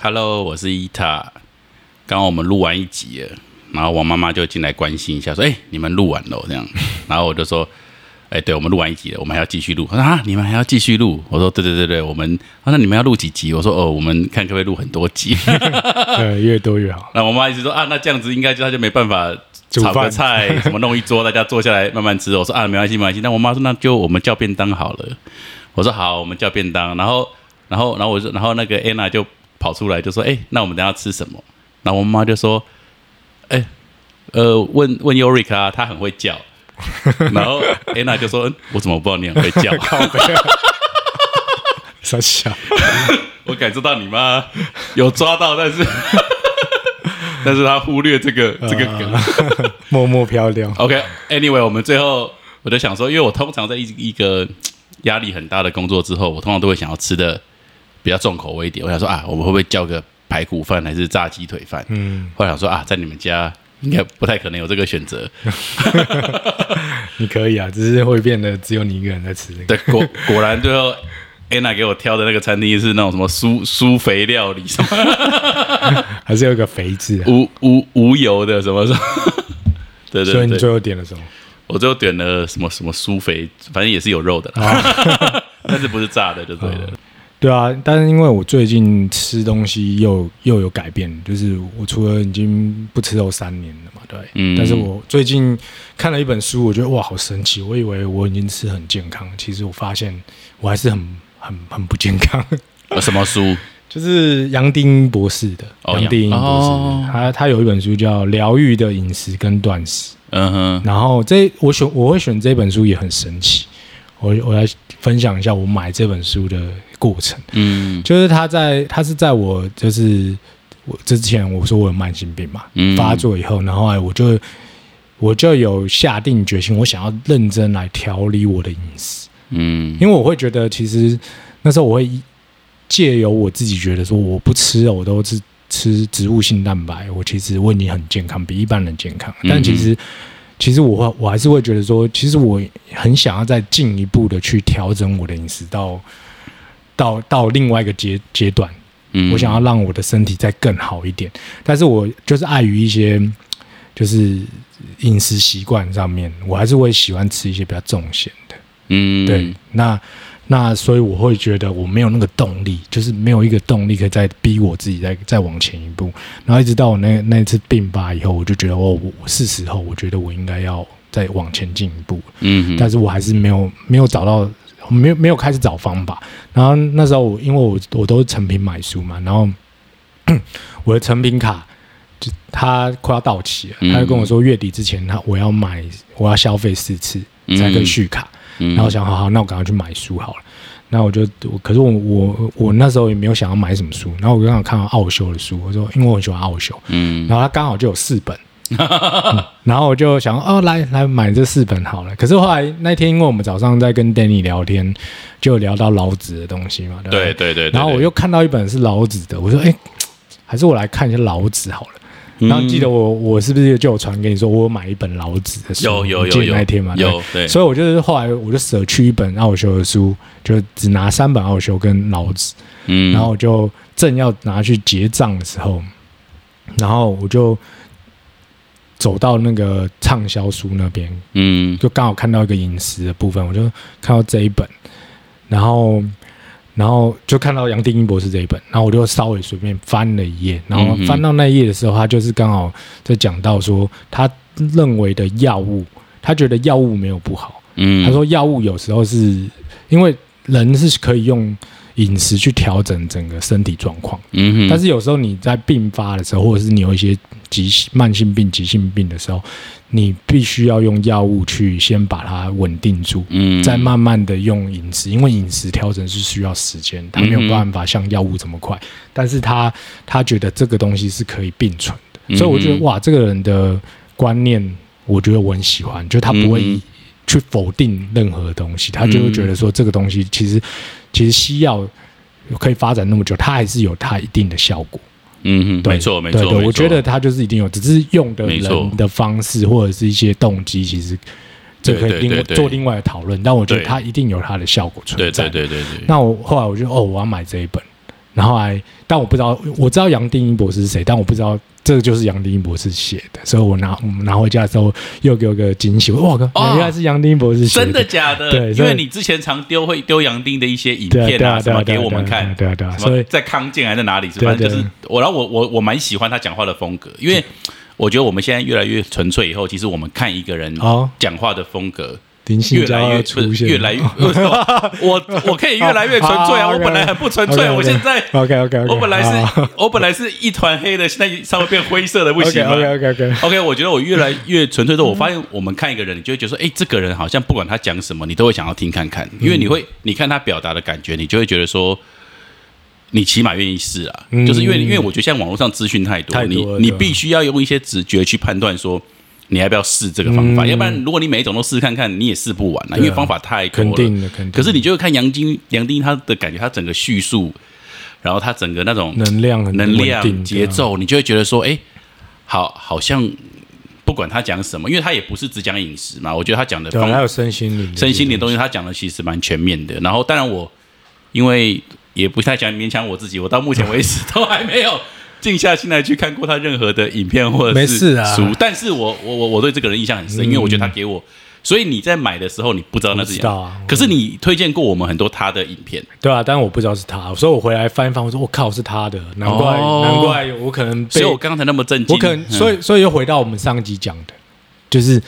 Hello，我是伊塔。刚刚我们录完一集了，然后我妈妈就进来关心一下，说：“哎、你们录完了哦这样。”然后我就说：“哎、对，我们录完一集了，我们还要继续录。”她说：“啊，你们还要继续录？”我说：“对对对对，我们。啊”那你们要录几集？我说：“哦，我们看可不可以录很多集。对，越多越好。”那我妈一直说：“啊，那这样子应该就她就没办法炒个菜，什么弄一桌，大家坐下来慢慢吃。”我说：“啊，没关系，没关系。”那我妈说：“那就我们叫便当好了。”我说：“好，我们叫便当。”然后，然后，然后我就，然后那个 Anna 就跑出来就说：“哎、那我们等下吃什么？”然后我妈就说：“哎、呃，问问 Yorick 啊，他很会叫。”然后 Anna 就说：“嗯，我怎么不知道你很会叫？傻笑，我感受到你妈有抓到，但是 但是他忽略这个这个梗。默默飘掉。OK，Anyway，、我们最后我就想说，因为我通常在一一个压力很大的工作之后，我通常都会想要吃的比较重口味一点。我想说啊，我们会不会叫个排骨饭还是炸鸡腿饭？嗯，后来想说啊，在你们家应该不太可能有这个选择。你可以啊，只是会变得只有你一个人在吃这个。对，果果然最后 Anna 给我挑的那个餐厅是那种什么酥酥肥料理，什 么还是有一个肥字、啊。无无无油的什么什么。对对对，所以你最后点了什么？我最后点了什么什么酥肥，反正也是有肉的但是不是炸的就对了。对啊，但是因为我最近吃东西又又有改变，就是我除了已经不吃肉三年了嘛，对，嗯但是我最近看了一本书，我觉得哇，好神奇！我以为我已经吃很健康，其实我发现我还是很很很不健康。什么书？就是杨丁博士的，哦杨丁博士，哦他他有一本书叫《疗愈的饮食跟断食》，嗯哼，然后这我选我会选这本书也很神奇，我我来分享一下我买这本书的过程。嗯。就是他在他是在我就是我之前我说我有慢性病嘛，嗯。发作以后，然后我就我就有下定决心，我想要认真来调理我的饮食，嗯。因为我会觉得其实那时候我会借由我自己觉得说我不吃肉，我都是吃植物性蛋白，我其实我已经很健康，比一般人健康，嗯。但其实。其实我会，我还是会觉得说，其实我很想要再进一步的去调整我的饮食到到到到另外一个阶阶段，嗯我想要让我的身体再更好一点，但是我就是碍于一些就是饮食习惯上面，我还是会喜欢吃一些比较重咸的。嗯对，那那所以我会觉得我没有那个动力，就是没有一个动力可以再逼我自己再再往前一步。然后一直到我那那次病发以后，我就觉得哦，我是时候，我觉得我应该要再往前进一步。嗯但是我还是没有没有找到，没有没有开始找方法。然后那时候我因为我我都是成品买书嘛，然后 我的成品卡就他快要到期了，嗯他就跟我说月底之前他我要买我要消费四次才可以续卡。嗯然后我想好好，那我赶快去买书好了。那我就我可是我我我那时候也没有想要买什么书，然后我刚好看到奥修的书，我说因为我很喜欢奥修，嗯然后他刚好就有四本，嗯 然后我就想哦，来来买这四本好了。可是后来那天，因为我们早上在跟 Danny 聊天，就聊到老子的东西嘛，对不对对对，然后我又看到一本是老子的，我说哎，还是我来看一下老子好了。然后记得我我是不是就有传给你说，我有买一本老子的书？有有有有那天嘛，对有对，所以我就是后来我就舍去一本奥修的书，就只拿三本奥修跟老子，嗯然后我就正要拿去结账的时候，然后我就走到那个畅销书那边，嗯。就刚好看到一个饮食的部分，我就看到这一本，然后然后就看到杨定一博士这一本，然后我就稍微随便翻了一页，然后翻到那一页的时候，他就是刚好在讲到说他认为的药物，他觉得药物没有不好，嗯，他说药物有时候是因为人是可以用饮食去调整整个身体状况，嗯哼，但是有时候你在病发的时候，或者是你有一些急慢性病、急性病的时候，你必须要用药物去先把它稳定住，嗯。再慢慢的用饮食，因为饮食调整是需要时间，它没有办法像药物这么快，但是他他觉得这个东西是可以并存的，所以我觉得哇，这个人的观念，我觉得我很喜欢，就他不会去否定任何东西，他就会觉得说这个东西其实其实西药可以发展那么久，它还是有它一定的效果。嗯没错没错，我觉得他就是一定有，只是用的人的方式或者是一些动机，其实这可以另做另外的讨论。但我觉得对。它一定有他的效果存对在。对对对对，那我后来我就哦，我要买这一本，然后还，但我不知道，我知道杨定一博士是谁，但我不知道这个就是杨定一博士写的，所以我拿我拿回家的时候又给我个惊喜，哇靠，哦原来是杨定一博士写的真的假的？对因为你之前常丢会丢杨丁的一些影片啊片什么给我们看，对啊对啊，所以在康健还在哪里？反正就是我，然后我我我蛮喜欢他讲话的风格，因为我觉得我们现在越来越纯粹，以后其实我们看一个人哦，讲话的风格越来越要出现，越来越，我我可以越来越纯粹啊！我本来很不纯粹我现在 OK OK 我本来是我本来是一团黑的，现在稍微变灰色的，不行吗？OK OK OK OK，我觉得我越来越纯粹的，我发现我们看一个人，你就会觉得说，哎，这个人好像不管他讲什么，你都会想要听看看，因为你会你看他表达的感觉，你就会觉得说。你起码愿意试啊，嗯。就是因为因为我觉得现在网络上资讯太多，太多你你必须要用一些直觉去判断说你要不要试这个方法，嗯。要不然如果你每一种都试看看，你也试不完了，啊。因为方法太多了。肯定的肯定，可是你就会看杨金杨丁他的感觉，他整个叙述，然后他整个那种能量能量节，奏，你就会觉得说，哎，好，好像不管他讲什么，因为他也不是只讲饮食嘛，我觉得他讲的还有身心灵身心灵的东西，西，他讲的其实蛮全面的。然后，当然我因为也不太想勉强我自己，我到目前为止 都还没有静下心来去看过他任何的影片或者是书。但是我我我我对这个人印象很深，因为我觉得他给我。所以你在买的时候，你不知道那是谁啊可是你推荐过我们很多他的影片，对啊，但是我不知道是他，所以我回来翻一翻，我说我靠是他的，难怪哦难怪我可能被所以我刚才那么震惊。我可能，所以以所以又回到我们上集讲的，就是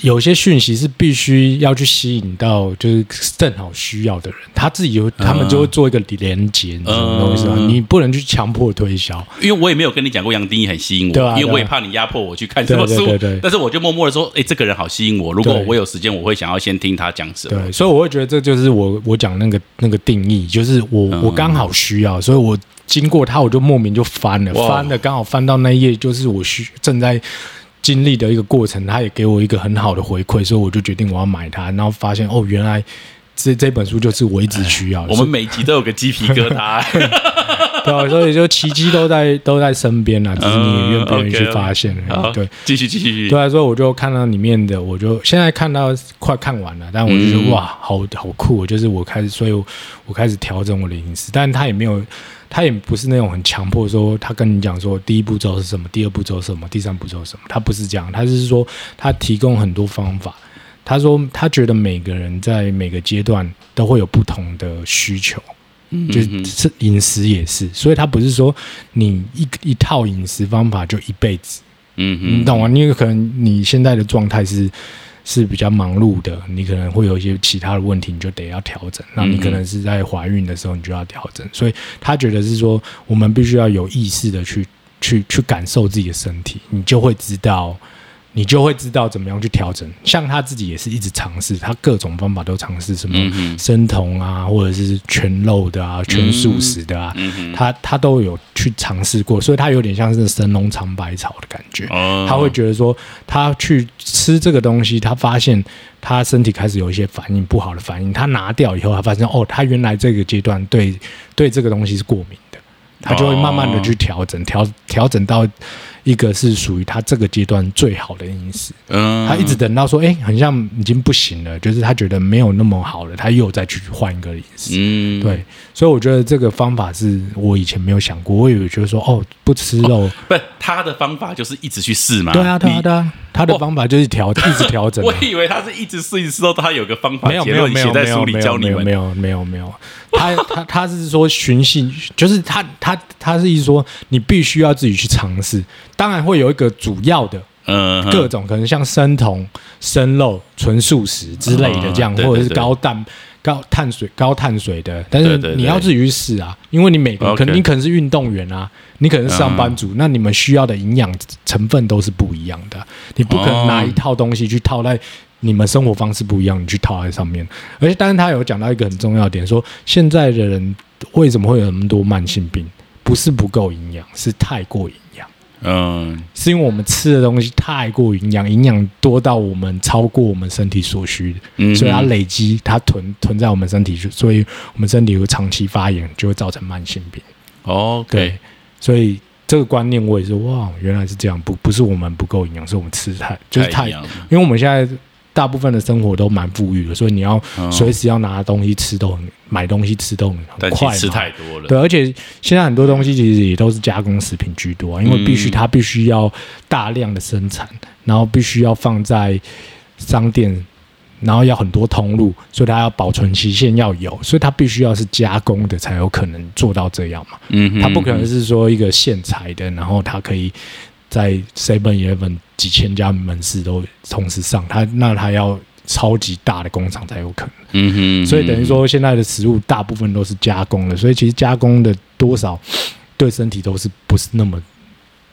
有些讯息是必须要去吸引到，就是正好需要的人，他自己有，他们就会做一个连接，你知道我意思吗？嗯。你不能去强迫推销，因为我也没有跟你讲过杨定一很吸引我，对啊因为我也怕你压迫我去看什么书，但是我就默默的说，哎，这个人好吸引我，如果我有时间，我会想要先听他讲什么。对，所以我会觉得这就是我我讲那个那个定义，就是我、嗯。我刚好需要，所以我经过他，我就莫名就翻了，翻了刚好翻到那一页，就是我需正在经历的一个过程，他也给我一个很好的回馈，所以我就决定我要买它，然后发现哦，原来这这本书就是我一直需要的，我们每集都有个鸡皮疙瘩。对啊，所以就奇迹都在都在身边啊，只是你也愿不愿意去发现对。继续继续。对啊，所以我就看到里面的，我就现在看到快看完了，但我就觉得、嗯哇，好好酷、哦！就是我开始，所以我我开始调整我的饮食，但他也没有，他也不是那种很强迫说，他跟你讲说第一步骤是什么，第二步骤是什么，第三步骤是什么，他不是这样，他是说他提供很多方法。他说他觉得每个人在每个阶段都会有不同的需求，嗯就嗯是饮食也是，所以他不是说你一一套饮食方法就一辈子。嗯嗯你懂吗？因为可能你现在的状态是是比较忙碌的，你可能会有一些其他的问题，你就得要调整。那你可能是在怀孕的时候，你就要调整。所以他觉得是说，我们必须要有意识的去去去感受自己的身体，你就会知道。你就会知道怎么样去调整。像他自己也是一直尝试，他各种方法都尝试，什么生酮啊，或者是全肉的啊、全素食的啊，嗯，他他都有去尝试过，所以他有点像是神农尝百草的感觉。哦他会觉得说，他去吃这个东西，他发现他身体开始有一些反应，不好的反应。他拿掉以后，他发现哦，他原来这个阶段对对这个东西是过敏的，他就会慢慢的去调整，调调整到一个是属于他这个阶段最好的饮食。嗯他一直等到说，哎、很像已经不行了，就是他觉得没有那么好了，他又再去换一个饮食。嗯对，所以我觉得这个方法是我以前没有想过，我以为就是说，哦，不吃肉，不他的方法就是一直去试嘛。对啊，对啊，你对啊，他的方法就是调，一直调整啊、我以为他是一直试一试，到他有个方法，没有结没有没有没有没。有没有没有没有没有，他他他是说寻衅，就是他他他是意思说你必须要自己去尝试，当然会有一个主要的嗯，各种可能像生酮、生肉、纯素食之类的这样，嗯或者是高蛋、高碳水、高碳水的，但是你要自己去试啊，因为你每个可能你可能是运动员啊，你可能是上班嗯。族，那你们需要的营养成分都是不一样的，你不可能拿一套东西去套在。你们生活方式不一样，你去套在上面，而且，但是他有讲到一个很重要的点，说现在的人为什么会有那么多慢性病？不是不够营养，是太过营养。嗯。是因为我们吃的东西太过营养，营养多到我们超过我们身体所需的，嗯，所以它累积，它囤囤在我们身体，所以我们身体会长期发炎，就会造成慢性病。OK，对，所以这个观念我也是哇，原来是这样，不不是我们不够营养，是我们吃太就是太，因为我们现在大部分的生活都蛮富裕的，所以你要嗯随时要拿东西吃都很买东西吃都很很快吃太多了。对，而且现在很多东西其实也都是加工食品居多、啊，因为必须嗯它必须要大量的生产，然后必须要放在商店，然后要很多通路，所以它要保存期限要有，所以它必须要是加工的才有可能做到这样嘛。嗯哼，它不可能是说一个现裁的，然后它可以在 Seven Eleven 几千家门市都同时上，它那它要超级大的工厂才有可能。嗯哼，所以等于说，现在的食物大部分都是加工的，所以其实加工的多少对身体都是不是那么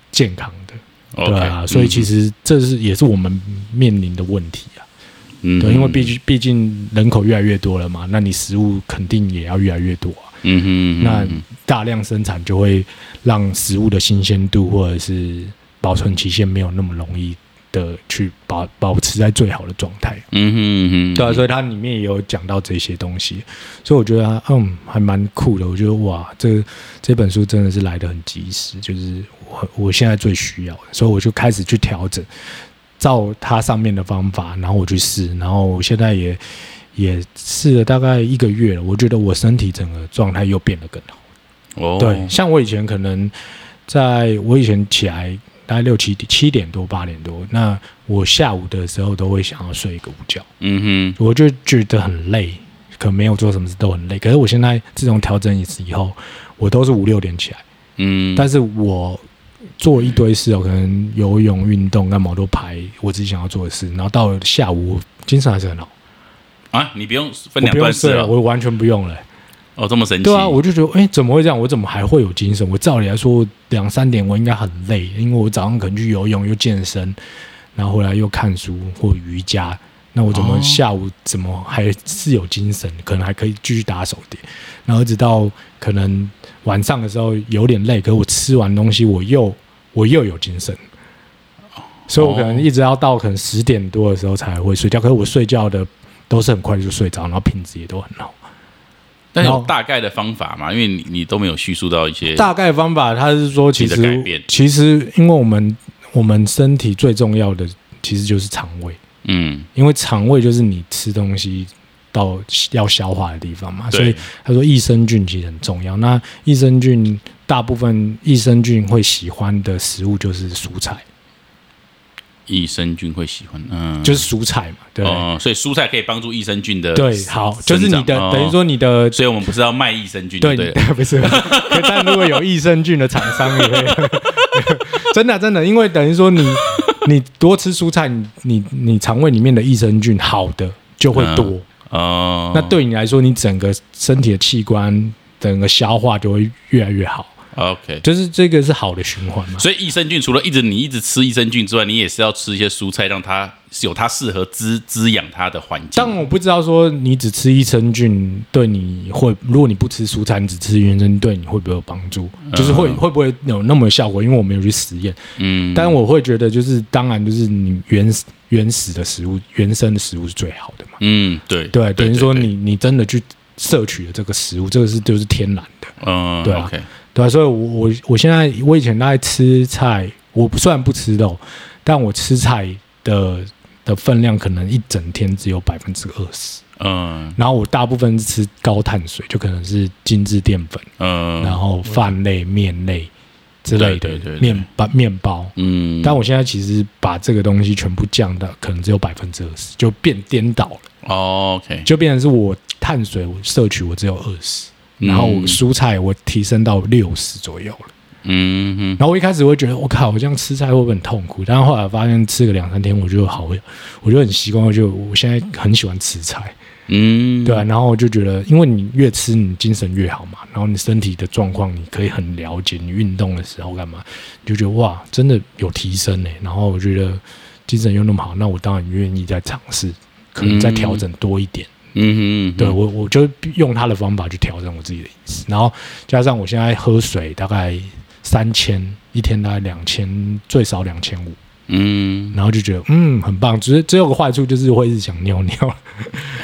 健康的，嗯对啊。所以其实，实这是也是我们面临的问题啊，嗯对，因为毕，竟毕竟人口越来越多了嘛，那你食物肯定也要越来越多啊。嗯哼，那大量生产就会让食物的新鲜度或者是保存期限没有那么容易的去保保持在最好的状态。嗯哼嗯哼，对啊，所以它里面也有讲到这些东西，所以我觉得它嗯还蛮酷的。我觉得哇，这这本书真的是来的很及时，就是我我现在最需要的，所以我就开始去调整，照它上面的方法，然后我去试，然后我现在也也试了大概一个月了，我觉得我身体整个状态又变得更好。哦，对，像我以前可能在我以前起来大概六七点七点多八点多，那我下午的时候都会想要睡一个午觉。嗯哼，我就觉得很累，可没有做什么事都很累。可是我现在自从调整一次以后，我都是五六点起来，嗯，但是我做一堆事哦，可能游泳、运动干嘛我都排我自己想要做的事，然后到了下午精神还是很好，啊，你不用分两段式了，我完全不用了、哦，这么神奇，对啊，我就觉得，哎、怎么会这样？我怎么还会有精神？我照理来说，两三点我应该很累，因为我早上可能去游泳又健身，然后回来又看书或瑜伽。那我怎么哦下午怎么还是有精神？可能还可以继续打手碟，然后一直到可能晚上的时候有点累，可是我吃完东西我又我又有精神，所以我可能一直要到可能十点多的时候才会睡觉。可是我睡觉的都是很快就睡着，然后品质也都很好。但有大概的方法嘛？因为你你都没有叙述到一些，大概方法，他是说，其实改实变。其实因为我们我们身体最重要的其实就是肠胃，嗯，因为肠胃就是你吃东西到要消化的地方嘛，所以，他说益生菌其实很重要。那益生菌大部分益生菌会喜欢的食物就是蔬菜，益生菌会喜欢，嗯，就是蔬菜嘛，对？哦，所以蔬菜可以帮助益生菌的对，好，就是你的等于，说你的哦所以我们不是要卖益生菌，对，对，不是，但如果有益生菌的厂商也会 真的真的，因为等于说你你多吃蔬菜，你你你肠胃里面的益生菌好的就会多，哦，那对你来说，你整个身体的器官整个消化就会越来越好，OK。就是这个是好的循环嘛。所以益生菌除了一直你一直吃益生菌之外，你也是要吃一些蔬菜，让它有它适合滋滋养它的环境。但我不知道说你只吃益生菌对你会，如果你不吃蔬菜，你只吃原生菌对你会不会有帮助？就是会会不会有那么有效果？因为我没有去实验，嗯，但我会觉得就是当然就是你原始原始的食物、原生的食物是最好的嘛。嗯，对对，等于说对你你真的去摄取了这个食物，这个是就是天然的，嗯，对啊 OK，对啊，所以我我我现在我以前大概吃菜，我不虽然不吃肉，但我吃菜的的分量可能一整天只有百分之二十，嗯。然后我大部分是吃高碳水，就可能是精致淀粉，嗯，然后饭类、面类之类的对对对对面包面包。嗯，但我现在其实把这个东西全部降到可能只有百分之二十，就变颠倒了，哦 OK，就变成是我碳水我摄取我只有二十、嗯然后蔬菜我提升到六十左右了。嗯哼，然后我一开始会觉得，我靠，我这样吃菜会不会很痛苦？但是后来发现吃个两三天，我就好，我就很习惯，我就我现在很喜欢吃菜，嗯，对啊。然后我就觉得，因为你越吃，你精神越好嘛，然后你身体的状况你可以很了解，你运动的时候干嘛，你就觉得哇，真的有提升呢。然后我觉得精神又那么好，那我当然愿意再尝试，可能再调整多一点。嗯哼，对我，我就用他的方法去调整我自己的饮食，然后加上我现在喝水大概三千，一天大概两千，最少两千五，嗯，然后就觉得嗯很棒，只是只有个坏处就是会一直想尿尿。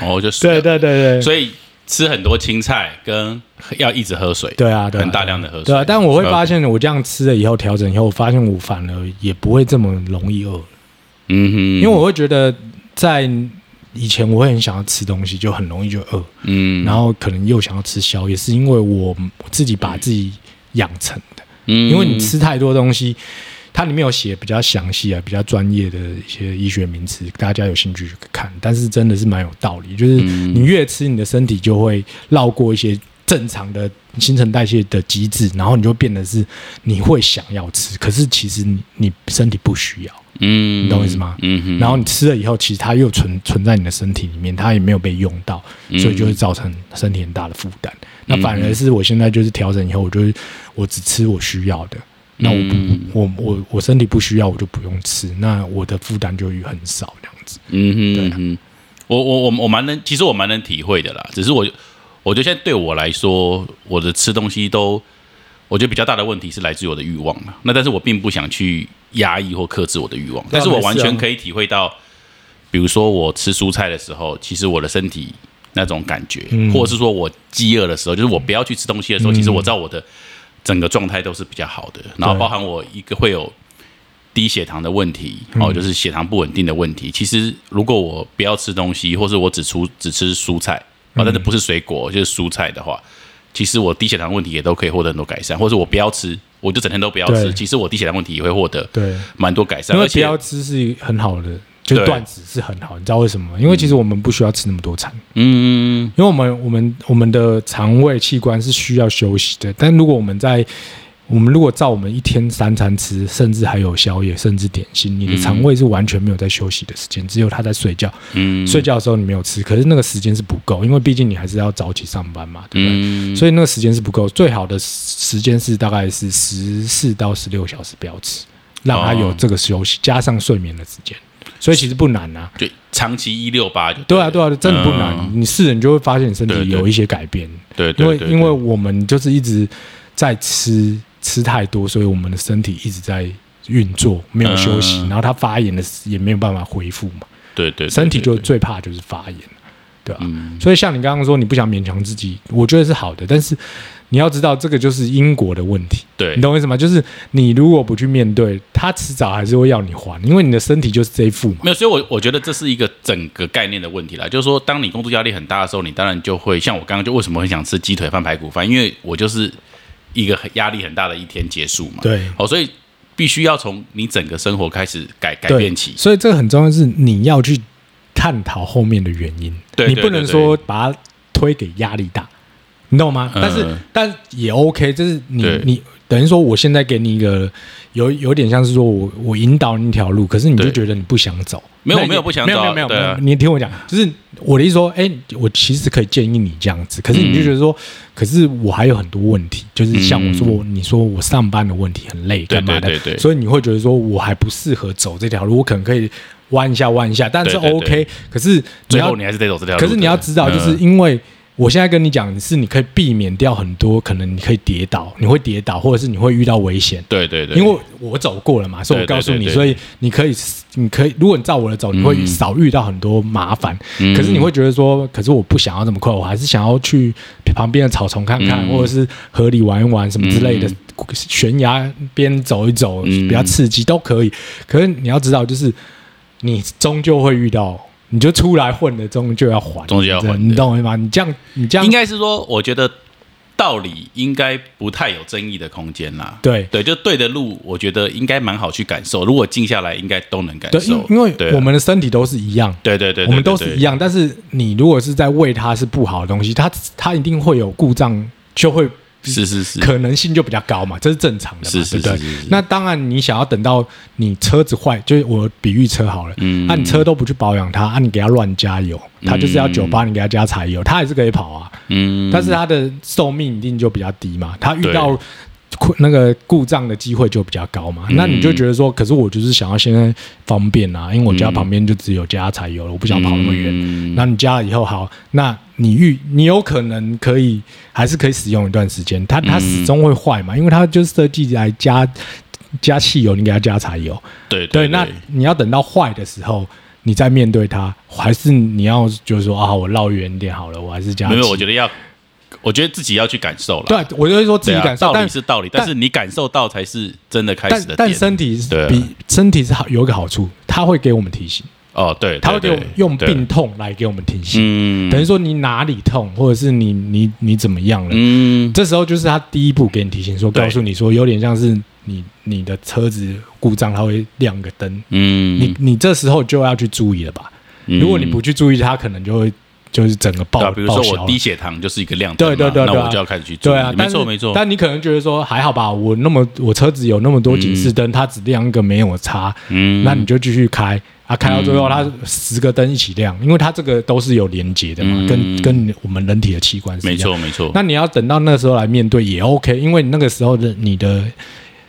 哦，就是。对对对对，所以吃很多青菜跟要一直喝水，对啊，对啊很大量的喝水对啊，但我会发现我这样吃了以后调整以后，我发现我反而也不会这么容易饿，嗯哼，因为我会觉得在以前我会很想要吃东西，就很容易就饿，嗯，然后可能又想要吃宵夜，是因为我我自己把自己养成的。嗯因为你吃太多东西，它里面有写比较详细啊、比较专业的一些医学名词，大家有兴趣去看。但是真的是蛮有道理，就是嗯你越吃，你的身体就会绕过一些正常的新陈代谢的机制，然后你就变得是你会想要吃，可是其实你你身体不需要，嗯，你懂我意思吗？嗯哼，然后你吃了以后，其实它又存存在你的身体里面，它也没有被用到，嗯所以就会造成身体很大的负担。那反而是我现在就是调整以后，我就是我只吃我需要的，那我不、嗯我我我身体不需要，我就不用吃，那我的负担就会很少这样子。嗯哼对啊嗯哼，我我我我蛮能，其实我蛮能体会的啦。只是我我觉得现在对我来说，我的吃东西都，我觉得比较大的问题是来自于我的欲望嘛。那但是我并不想去压抑或克制我的欲望，但是我完全可以体会到，比如说我吃蔬菜的时候，其实我的身体那种感觉，嗯。或者是说我饥饿的时候，就是我不要去吃东西的时候，嗯。其实我知道我的整个状态都是比较好的，然后包含我一个会有。低血糖的问题，哦，就是血糖不稳定的问题。其实，如果我不要吃东西，或是我只出只吃蔬菜，啊，但是不是水果，就是蔬菜的话，其实我低血糖问题也都可以获得很多改善。或者我不要吃，我就整天都不要吃，其实我低血糖问题也会获得对，蛮多改善。因为而且不要吃是很好的，就断食是很好，你知道为什么吗？因为其实我们不需要吃那么多餐，嗯，因为我们我们我们的肠胃器官是需要休息的，但如果我们在我们如果照我们一天三餐吃，甚至还有宵夜，甚至点心，你的肠胃是完全没有在休息的时间，只有他在睡觉。嗯，睡觉的时候你没有吃，可是那个时间是不够，因为毕竟你还是要早起上班嘛，对不对？嗯，所以那个时间是不够，最好的时间是大概是十四到十六小时不要吃，让他有这个休息，加上睡眠的时间，所以其实不难啊。对长期一六八就对啊，对啊，真的不难。嗯你试了，你就会发现你身体有一些改变。对，因对对为因为我们就是一直在吃吃太多，所以我们的身体一直在运作，没有休息，嗯然后它发炎的也没有办法恢复嘛。对对对身体就最怕就是发炎，对吧、嗯所以像你刚刚说，你不想勉强自己，我觉得是好的，但是你要知道，这个就是因果的问题，对你懂我意思吗？就是你如果不去面对，它迟早还是会要你还，因为你的身体就是这一副嘛。没有，所以我我觉得这是一个整个概念的问题啦。就是说，当你工作压力很大的时候，你当然就会像我刚刚就为什么很想吃鸡腿饭、排骨饭，因为我就是一个很压力很大的一天结束嘛。对哦，所以必须要从你整个生活开始改改变起。所以这个很重要，是你要去探讨后面的原因，你不能对对对对说把它推给压力大，你懂吗？嗯但是但也 OK，就是你你等于说我现在给你一个有有点像是说我我引导你一条路，可是你就觉得你不想走，没有没有不想走没有没有没有你听我讲，就是我的意思说，哎，我其实可以建议你这样子，可是你就嗯觉得说，可是我还有很多问题，就是像我说嗯你说我上班的问题很累干嘛的，对对。对所以你会觉得说我还不适合走这条路，我可能可以弯一下弯一下，但是 OK，对可是你要最后你还是得走这条路。可是你要知道，就是嗯。因为我现在跟你讲，是你可以避免掉很多可能你可以跌倒，你会跌倒，或者是你会遇到危险。对对对，因为我走过了嘛，所以我告诉你，所以你可以，你可以，如果你照我的走，你会嗯少遇到很多麻烦。嗯可是你会觉得说，可是我不想要这么快，我还是想要去旁边的草丛看看，嗯或者是河里玩一玩什么之类的嗯，悬崖边走一走，嗯比较刺激都可以。可是你要知道，就是你终究会遇到，你就出来混的，终究要还，终究要还你懂我意思吗？你这样，你这样应该是说，我觉得道理应该不太有争议的空间啦。对对，就对的路，我觉得应该蛮好去感受。如果静下来，应该都能感，受因。因为我们的身体都是一样。对对对，对我们都是一。对样，但是你如果是在喂它是不好的东西，它它一定会有故障，就会对是是是，可能性就比较高嘛，这是正常的嘛，是是对不对？那当然，你想要等到你车子坏，就是我比喻车好了，嗯。那、你车都不去保养它，啊，你给它乱加油，它就是要九八，你给它加柴油，它还是可以跑啊，嗯，但是它的寿命一定就比较低嘛，它遇到困那个故障的机会就比较高嘛。嗯那你就觉得说，可是我就是想要现在方便啊，因为我家旁边就只有加柴油了，我不想跑那么远。嗯那你加了以后，好，那你预你有可能可以还是可以使用一段时间，它它嗯始终会坏嘛，因为它就是设计来加加汽油，你给它加柴油。对对，那你要等到坏的时候，你再面对它，还是你要就是说啊，我绕远一点好了，我还是加汽。没有，我觉得要，我觉得自己要去感受了。对，我就会说自己感受，道但理是道理，但是你感受到才是真的开但始的但。但身体是比身体是好有一个好处，它会给我们提醒。哦，对，他会给我对用病痛来给我们提醒，嗯等于说你哪里痛，或者是你你你怎么样了，嗯这时候就是他第一步给你提醒说，告诉你说，有点像是你你的车子故障，它会亮个灯，嗯，你你这时候就要去注意了吧？嗯如果你不去注意，它可能就会就是整个爆比如说我低血糖就是一个亮灯，对对对那我就要开始去做。对啊，没错没错，但你可能觉得说还好吧，我那么我车子有那么多警示灯，它只亮一个没有差，嗯，那你就继续开。啊，开到最后它十个灯一起亮，因为它这个都是有连接的嘛，嗯。跟跟我们人体的器官是一没。错没错，那你要等到那时候来面对也 OK，因为那个时候的你的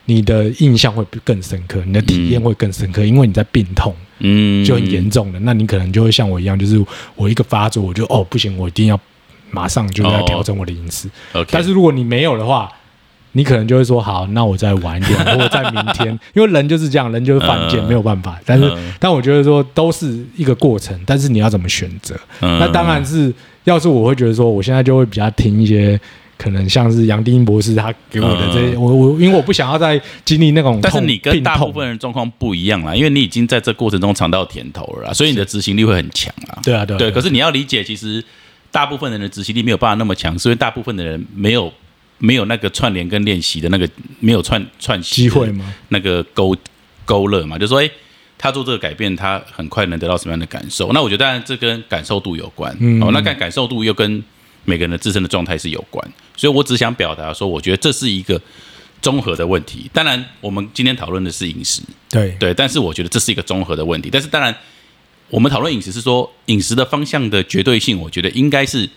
你的印象会更深刻，你的体验会更深刻，因为你在病痛嗯，就很严重的，那你可能就会像我一样，就是我一个发作我就哦不行，我一定要马上就要调整我的饮食。但是如果你没有的话，你可能就会说好，那我再晚一点，或者在明天，因为人就是这样，人就是犯贱，嗯没有办法。但是，嗯但我觉得说都是一个过程，但是你要怎么选择？嗯那当然是，要是我会觉得说，我现在就会比较听一些。可能像是杨丁英博士他给我的这些，我我因为我不想要再经历那种但是你跟大部分人状况不一样啦，因为你已经在这过程中尝到甜头了啦，所以你的执行力会很强啊。对啊对啊对，可是你要理解，其实大部分人的执行力没有办法那么强，是因为大部分的人没有没有那个串联跟练习的那个没有串串习机会吗？那个勾勾勒嘛，就说哎。诶他做这个改变，他很快能得到什么样的感受？那我觉得，当然这跟感受度有关。嗯哦，那感感受度又跟每个人的自身的状态是有关。所以我只想表达说，我觉得这是一个综合的问题。当然，我们今天讨论的是饮食，对对，但是我觉得这是一个综合的问题。但是当然，我们讨论饮食是说饮食的方向的绝对性，我觉得应该是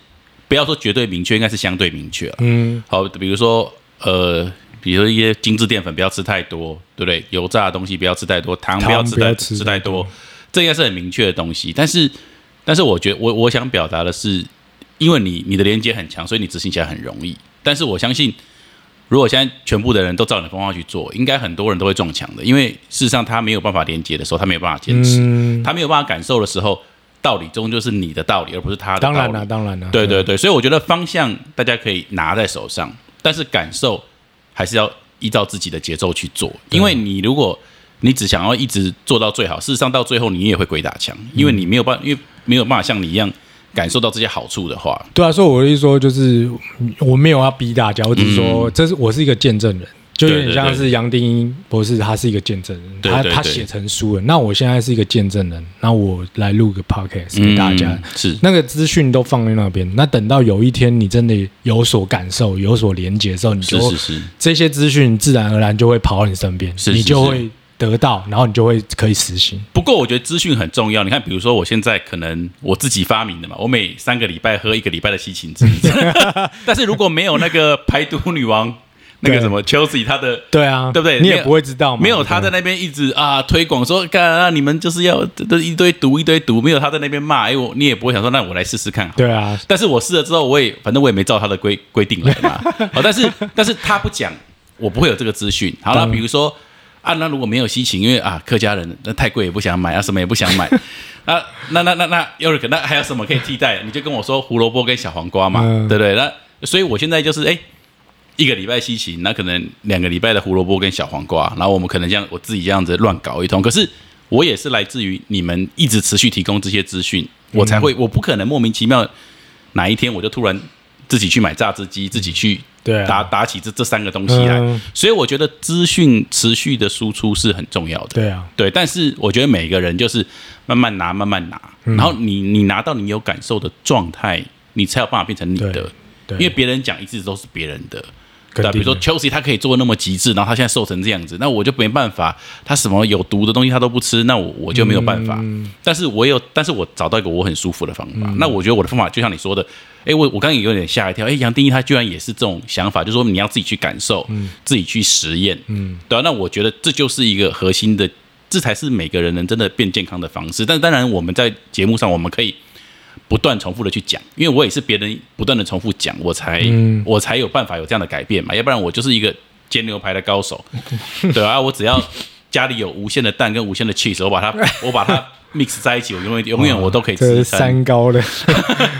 不要说绝对明确，应该是相对明确了。嗯，好，比如说呃，比如说一些精致淀粉不要吃太多，对不对？油炸的东西不要吃太多，糖不要吃太吃吃太多太多，这应该是很明确的东西。但是，但是我觉得我我想表达的是，因为你你的连接很强，所以你执行起来很容易。但是我相信，如果现在全部的人都照你的方法去做，应该很多人都会撞墙的，因为事实上他没有办法连接的时候，他没有办法坚持，嗯，他没有办法感受的时候，道理终究是你的道理，而不是他的道理。当然了，当然了，对对对，所以我觉得方向大家可以拿在手上，但是感受还是要依照自己的节奏去做，因为你如果你只想要一直做到最好，事实上到最后你也会鬼打墙，因为你没有办，因为没有办法像你一样感受到这些好处的话，对啊，所以我的意思说，就是嗯我没有要逼大家，我只是说，这是我是一个见证人，就有点像是杨定一博士，他是一个见证人，对对对他他写成书了。那我现在是一个见证人，那我来录个 podcast 给大家，嗯是。那个资讯都放在那边。那等到有一天你真的有所感受、有所连接的时候，你就这些资讯自然而然就会跑到你身边，是是你就会得到，然后你就会可以实行。不过我觉得资讯很重要。你看，比如说我现在可能我自己发明的嘛，我每三个礼拜喝一个礼拜的西芹汁，但是如果没有那个排毒女王那个什么 Chelsea 她的对啊，对不对你也不会知道嘛，没有他在那边一直啊推广说，干啊你们就是要这一堆毒一堆毒，没有他在那边骂，哎我你也不会想说，那我来试试看。对啊，但是我试了之后，我也反正我也没照他的规规定来嘛。好，但是但是他不讲，我不会有这个资讯。好了，嗯比如说啊，那如果没有西芹，因为啊客家人那太贵也不想买啊，什么也不想买。啊，那那那那又可那还有什么可以替代？你就跟我说胡萝卜跟小黄瓜嘛，嗯对不对？那所以我现在就是哎。一个礼拜西芹，那可能两个礼拜的胡萝卜跟小黄瓜，然后我们可能这样我自己这样子乱搞一通。可是我也是来自于你们一直持续提供这些资讯，我才会，我不可能莫名其妙哪一天我就突然自己去买榨汁机，自己去对啊，打打起这这三个东西来。嗯所以我觉得资讯持续的输出是很重要的。对啊，对，但是我觉得每个人就是慢慢拿，慢慢拿，嗯然后你你拿到你有感受的状态，你才有办法变成你的对。对，因为别人讲一直都是别人的，对比如说 Chelsea 他可以做的那么极致，然后他现在瘦成这样子，那我就没办法。他什么有毒的东西他都不吃，那我我就没有办法。嗯但是我有，但是我找到一个我很舒服的方法。那我觉得我的方法就像你说的，诶，我我刚刚也有点吓一跳，诶，杨定一他居然也是这种想法，就是说你要自己去感受，自己去实验，嗯，对啊，那我觉得这就是一个核心的，这才是每个人能真的变健康的方式。但当然，我们在节目上我们可以不断重复的去讲，因为我也是别人不断的重复讲，我才、嗯我才有办法有这样的改变嘛，要不然我就是一个煎牛排的高手，对啊，我只要家里有无限的蛋跟无限的 cheese，我把它 我把它 mix 在一起，我永远永远我都可以这是吃。三高的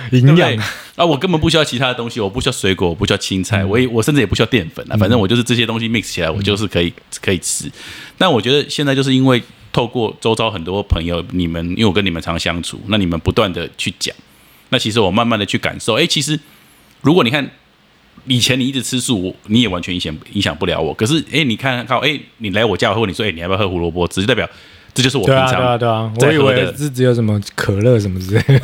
对 营养对，？啊，我根本不需要其他的东西，我不需要水果，我不需要青菜，我也我甚至也不需要淀粉啊，反正我就是这些东西 mix 起来，我就是可以可以吃。但我觉得现在就是因为透过周遭很多朋友，你们因为我跟你们常相处，那你们不断的去讲，那其实我慢慢的去感受，哎，其实如果你看以前你一直吃素，你也完全影响影响不了我。可是，哎，你看看，哎，你来我家，或你说，哎，你要不要喝胡萝卜？只是代表。这就是我平常对啊对啊，我以为是只有什么可乐什么之类，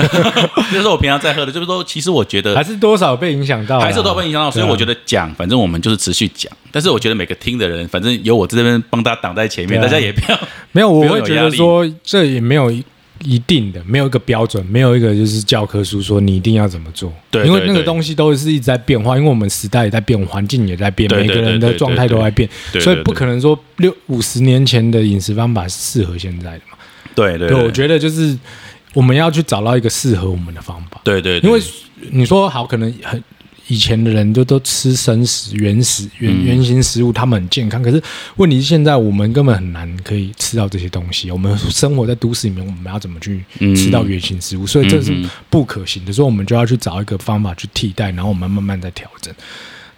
这是我平常在喝的。就是说，其实我觉得还是多少被影响到，还是多少被影响到。所以我觉得讲，反正我们就是持续讲。但是我觉得每个听的人，反正有我这边帮他挡在前面，大家也不要没有，我会觉得说这也没有。一定的，没有一个标准，没有一个就是教科书说你一定要怎么做。对，因为那个东西都是一直在变化，因为我们时代也在变，环境也在变，每个人的状态都在变，所以不可能说六五十年前的饮食方法是适合现在的嘛。对对，我觉得就是我们要去找到一个适合我们的方法。对对，因为你说好，可能很。以前的人就都吃生食、原始、原原型食物，他们很健康。可是问题是，现在我们根本很难可以吃到这些东西。我们生活在都市里面，我们要怎么去吃到原型食物？所以这是不可行的。所以我们就要去找一个方法去替代，然后我们慢慢在调整。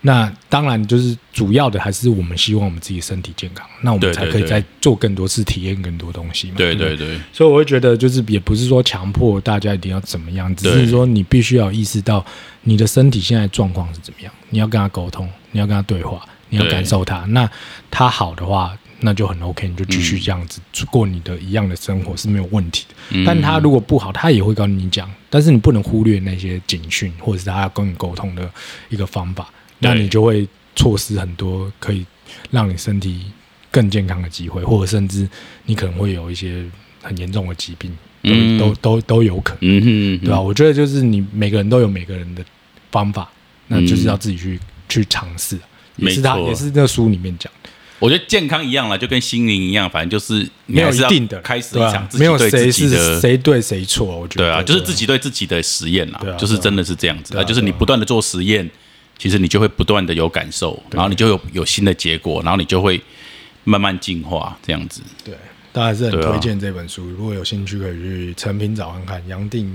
那当然，就是主要的还是我们希望我们自己身体健康，那我们才可以再做更多次体验更多东西嘛。对对对。所以我会觉得，就是也不是说强迫大家一定要怎么样，只是说你必须要意识到你的身体现在状况是怎么样，你要跟他沟通，你要跟他对话，你要感受他。那他好的话，那就很 OK，你就继续这样子过你的一样的生活是没有问题的。但他如果不好，他也会跟你讲，但是你不能忽略那些警讯，或者是他要跟你沟通的一个方法。那你就会错失很多可以让你身体更健康的机会，或者甚至你可能会有一些很严重的疾病，都都都都有可能，对吧？我觉得就是你每个人都有每个人的方法，那就是要自己去去尝试。也是他也是那书里面讲，我觉得健康一样了，就跟心灵一样，反正就是没有一定的开始没有谁是谁对谁错。我觉得对啊，就是自己对自己的实验啦，就是真的是这样子啊，就是你不断的做实验。其实你就会不断的有感受，然后你就有有新的结果，然后你就会慢慢进化这样子。对，大家是很推荐这本书，如果有兴趣可以去成品找看看。杨定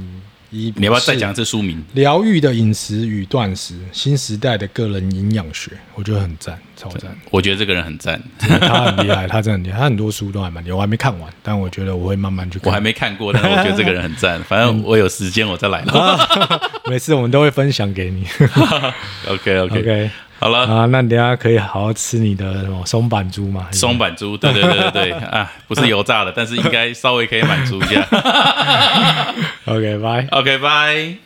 一，你要不要再讲一次书名？疗愈的饮食与断食，新时代的个人营养学，我觉得很赞，超赞。我觉得这个人很赞，他很厉害，他真的很厉害，他很多书都还蛮，我还没看完，但我觉得我会慢慢去看。我还没看过，但是我觉得这个人很赞。反正我有时间我再来了。每次我们都会分享给你。OK OK OK，好了啊，那等下可以好好吃你的什么松板猪嘛？松板猪，对对对对对 啊，不是油炸的，但是应该稍微可以满足一下。OK，拜。OK，拜。